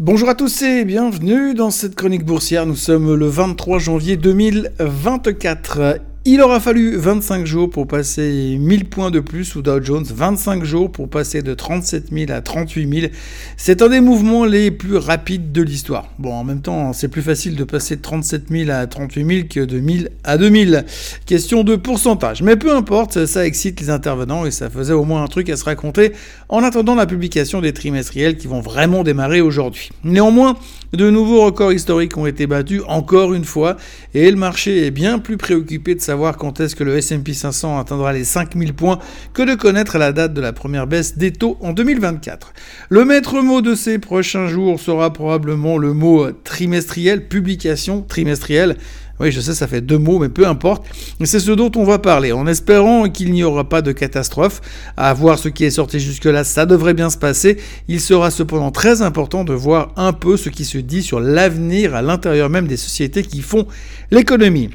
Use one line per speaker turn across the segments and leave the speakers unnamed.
Bonjour à tous et bienvenue dans cette chronique boursière. Nous sommes le 23 janvier 2024. Il aura fallu 25 jours pour passer 1000 points de plus sous Dow Jones, 25 jours pour passer de 37 000 à 38 000. C'est un des mouvements les plus rapides de l'histoire. Bon, en même temps, c'est plus facile de passer de 37 000 à 38 000 que de 1000 à 2000. Question de pourcentage. Mais peu importe, ça excite les intervenants et ça faisait au moins un truc à se raconter en attendant la publication des trimestriels qui vont vraiment démarrer aujourd'hui. Néanmoins, de nouveaux records historiques ont été battus encore une fois et le marché est bien plus préoccupé de savoir quand est-ce que le S&P 500 atteindra les 5000 points que de connaître la date de la première baisse des taux en 2024. Le maître mot de ces prochains jours sera probablement le mot trimestriel, publication trimestrielle. Oui, je sais, ça fait deux mots, mais peu importe. C'est ce dont on va parler, en espérant qu'il n'y aura pas de catastrophe. À voir ce qui est sorti jusque-là, ça devrait bien se passer. Il sera cependant très important de voir un peu ce qui se dit sur l'avenir à l'intérieur même des sociétés qui font l'économie.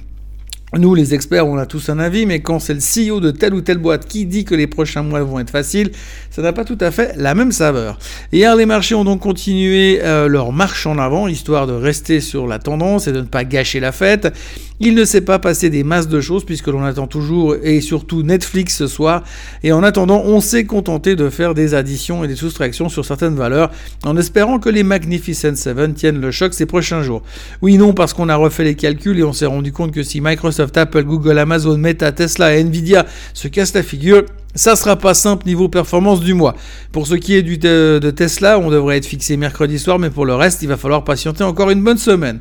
Nous, les experts, on a tous un avis, mais quand c'est le CEO de telle ou telle boîte qui dit que les prochains mois vont être faciles, ça n'a pas tout à fait la même saveur. Hier, les marchés ont donc continué euh, leur marche en avant, histoire de rester sur la tendance et de ne pas gâcher la fête. Il ne s'est pas passé des masses de choses puisque l'on attend toujours et surtout Netflix ce soir. Et en attendant, on s'est contenté de faire des additions et des soustractions sur certaines valeurs en espérant que les Magnificent Seven tiennent le choc ces prochains jours. Oui, non, parce qu'on a refait les calculs et on s'est rendu compte que si Microsoft, Apple, Google, Amazon, Meta, Tesla et Nvidia se cassent la figure, ça sera pas simple niveau performance du mois. Pour ce qui est de Tesla, on devrait être fixé mercredi soir, mais pour le reste, il va falloir patienter encore une bonne semaine.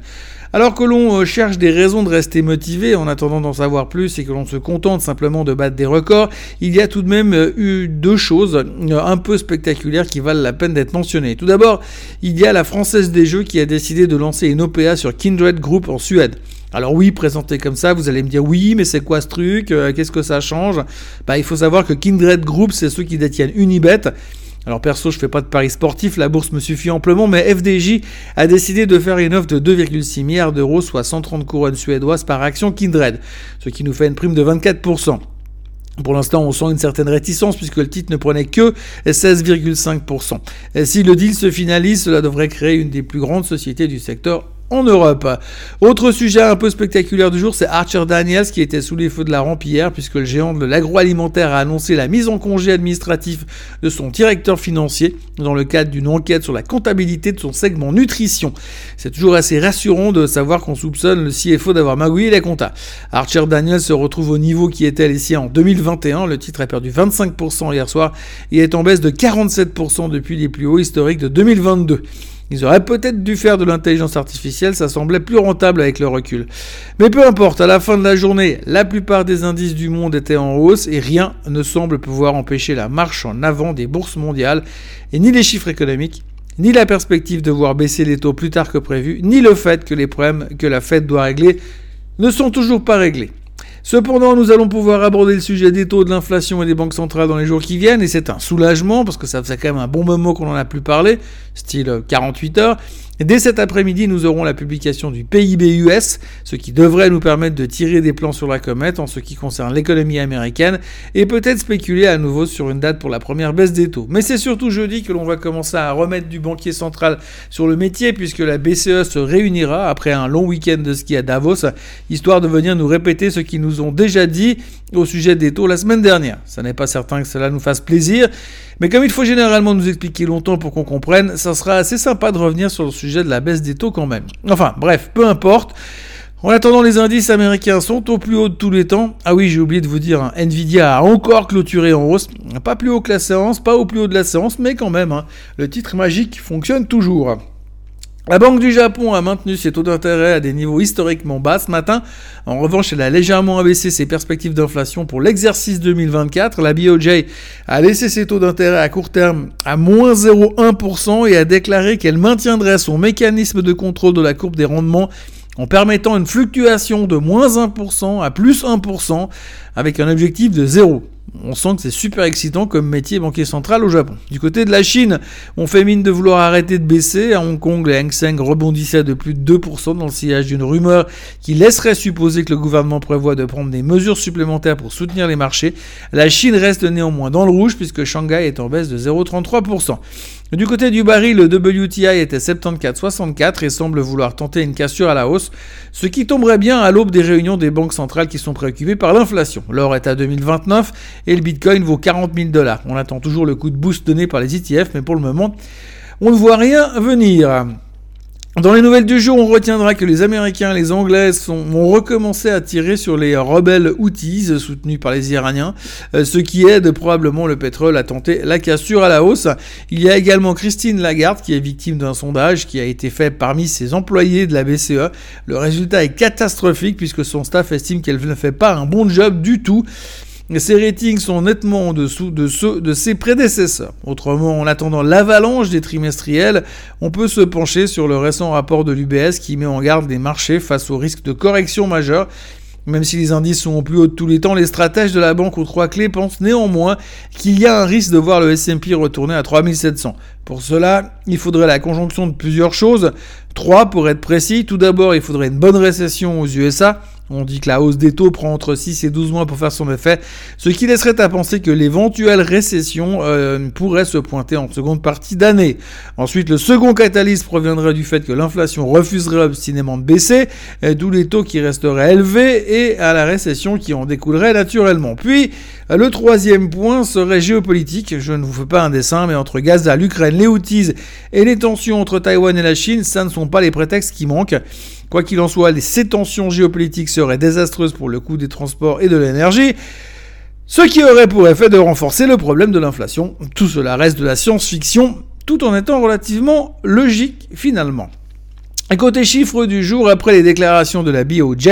Alors que l'on euh, cherche des raisons de rester motivé en attendant d'en savoir plus et que l'on se contente simplement de battre des records, il y a tout de même euh, eu deux choses euh, un peu spectaculaires qui valent la peine d'être mentionnées. Tout d'abord, il y a la Française des Jeux qui a décidé de lancer une OPA sur Kindred Group en Suède. Alors oui, présenté comme ça, vous allez me dire oui, mais c'est quoi ce truc? Qu'est-ce que ça change? Bah, il faut savoir que Kindred Group, c'est ceux qui détiennent Unibet. Alors perso, je fais pas de paris sportif, la bourse me suffit amplement, mais FDJ a décidé de faire une offre de 2,6 milliards d'euros, soit 130 couronnes suédoises par action Kindred, ce qui nous fait une prime de 24%. Pour l'instant, on sent une certaine réticence puisque le titre ne prenait que 16,5%. Si le deal se finalise, cela devrait créer une des plus grandes sociétés du secteur en Europe. Autre sujet un peu spectaculaire du jour, c'est Archer Daniels qui était sous les feux de la rampe hier puisque le géant de l'agroalimentaire a annoncé la mise en congé administratif de son directeur financier dans le cadre d'une enquête sur la comptabilité de son segment nutrition. C'est toujours assez rassurant de savoir qu'on soupçonne le CFO d'avoir magouillé les comptas. Archer Daniels se retrouve au niveau qui était ici en 2021. Le titre a perdu 25% hier soir et est en baisse de 47% depuis les plus hauts historiques de 2022. Ils auraient peut-être dû faire de l'intelligence artificielle, ça semblait plus rentable avec le recul. Mais peu importe, à la fin de la journée, la plupart des indices du monde étaient en hausse et rien ne semble pouvoir empêcher la marche en avant des bourses mondiales, et ni les chiffres économiques, ni la perspective de voir baisser les taux plus tard que prévu, ni le fait que les problèmes que la Fed doit régler ne sont toujours pas réglés. Cependant, nous allons pouvoir aborder le sujet des taux de l'inflation et des banques centrales dans les jours qui viennent, et c'est un soulagement, parce que ça faisait quand même un bon moment qu'on n'en a plus parlé, style 48 heures. Dès cet après-midi, nous aurons la publication du PIB US, ce qui devrait nous permettre de tirer des plans sur la comète en ce qui concerne l'économie américaine et peut-être spéculer à nouveau sur une date pour la première baisse des taux. Mais c'est surtout jeudi que l'on va commencer à remettre du banquier central sur le métier puisque la BCE se réunira après un long week-end de ski à Davos, histoire de venir nous répéter ce qu'ils nous ont déjà dit au sujet des taux la semaine dernière. Ça n'est pas certain que cela nous fasse plaisir, mais comme il faut généralement nous expliquer longtemps pour qu'on comprenne, ça sera assez sympa de revenir sur le sujet de la baisse des taux quand même. Enfin, bref, peu importe. En attendant, les indices américains sont au plus haut de tous les temps. Ah oui, j'ai oublié de vous dire, hein, Nvidia a encore clôturé en hausse. Pas plus haut que la séance, pas au plus haut de la séance, mais quand même, hein, le titre magique fonctionne toujours. La Banque du Japon a maintenu ses taux d'intérêt à des niveaux historiquement bas ce matin. En revanche, elle a légèrement abaissé ses perspectives d'inflation pour l'exercice 2024. La BOJ a laissé ses taux d'intérêt à court terme à moins 0,1% et a déclaré qu'elle maintiendrait son mécanisme de contrôle de la courbe des rendements en permettant une fluctuation de moins 1% à plus 1% avec un objectif de 0 on sent que c'est super excitant comme métier banquier central au Japon. Du côté de la Chine, on fait mine de vouloir arrêter de baisser. À Hong Kong, les Hang Seng rebondissaient de plus de 2% dans le sillage d'une rumeur qui laisserait supposer que le gouvernement prévoit de prendre des mesures supplémentaires pour soutenir les marchés. La Chine reste néanmoins dans le rouge puisque Shanghai est en baisse de 0,33%. Du côté du baril, le WTI était 74,64 et semble vouloir tenter une cassure à la hausse, ce qui tomberait bien à l'aube des réunions des banques centrales qui sont préoccupées par l'inflation. L'or est à 2029 et le bitcoin vaut 40 000 dollars. On attend toujours le coup de boost donné par les ETF, mais pour le moment, on ne voit rien venir. Dans les nouvelles du jour, on retiendra que les Américains et les Anglais sont, vont recommencer à tirer sur les rebelles Houthis soutenus par les Iraniens, euh, ce qui aide probablement le pétrole à tenter la cassure à la hausse. Il y a également Christine Lagarde qui est victime d'un sondage qui a été fait parmi ses employés de la BCE. Le résultat est catastrophique puisque son staff estime qu'elle ne fait pas un bon job du tout. Ses ratings sont nettement en dessous de ceux de ses prédécesseurs. Autrement, en attendant l'avalanche des trimestriels, on peut se pencher sur le récent rapport de l'UBS qui met en garde les marchés face au risque de correction majeure même si les indices sont au plus haut de tous les temps, les stratèges de la banque aux trois clés pensent néanmoins qu'il y a un risque de voir le S&P retourner à 3700. Pour cela, il faudrait la conjonction de plusieurs choses. Trois pour être précis. Tout d'abord, il faudrait une bonne récession aux USA. On dit que la hausse des taux prend entre 6 et 12 mois pour faire son effet, ce qui laisserait à penser que l'éventuelle récession euh, pourrait se pointer en seconde partie d'année. Ensuite, le second catalyse proviendrait du fait que l'inflation refuserait obstinément de baisser, euh, d'où les taux qui resteraient élevés et à la récession qui en découlerait naturellement. Puis, le troisième point serait géopolitique. Je ne vous fais pas un dessin, mais entre Gaza, l'Ukraine, les Houthis et les tensions entre Taïwan et la Chine, ça ne sont pas les prétextes qui manquent. Quoi qu'il en soit, ces tensions géopolitiques seraient désastreuses pour le coût des transports et de l'énergie, ce qui aurait pour effet de renforcer le problème de l'inflation. Tout cela reste de la science-fiction, tout en étant relativement logique finalement. Côté chiffres du jour, après les déclarations de la BOJ,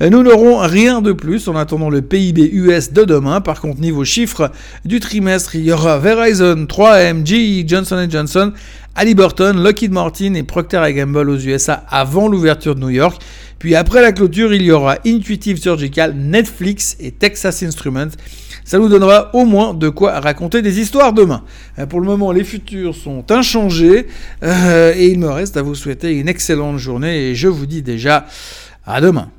nous n'aurons rien de plus en attendant le PIB US de demain. Par contre, niveau chiffres du trimestre, il y aura Verizon, 3M, Johnson Johnson, Halliburton, Lockheed Martin et Procter Gamble aux USA avant l'ouverture de New York. Puis après la clôture, il y aura Intuitive Surgical, Netflix et Texas Instruments. Ça nous donnera au moins de quoi raconter des histoires demain. Euh, pour le moment, les futurs sont inchangés euh, et il me reste à vous souhaiter une excellente journée et je vous dis déjà à demain.